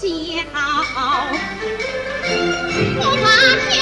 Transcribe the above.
叫我把天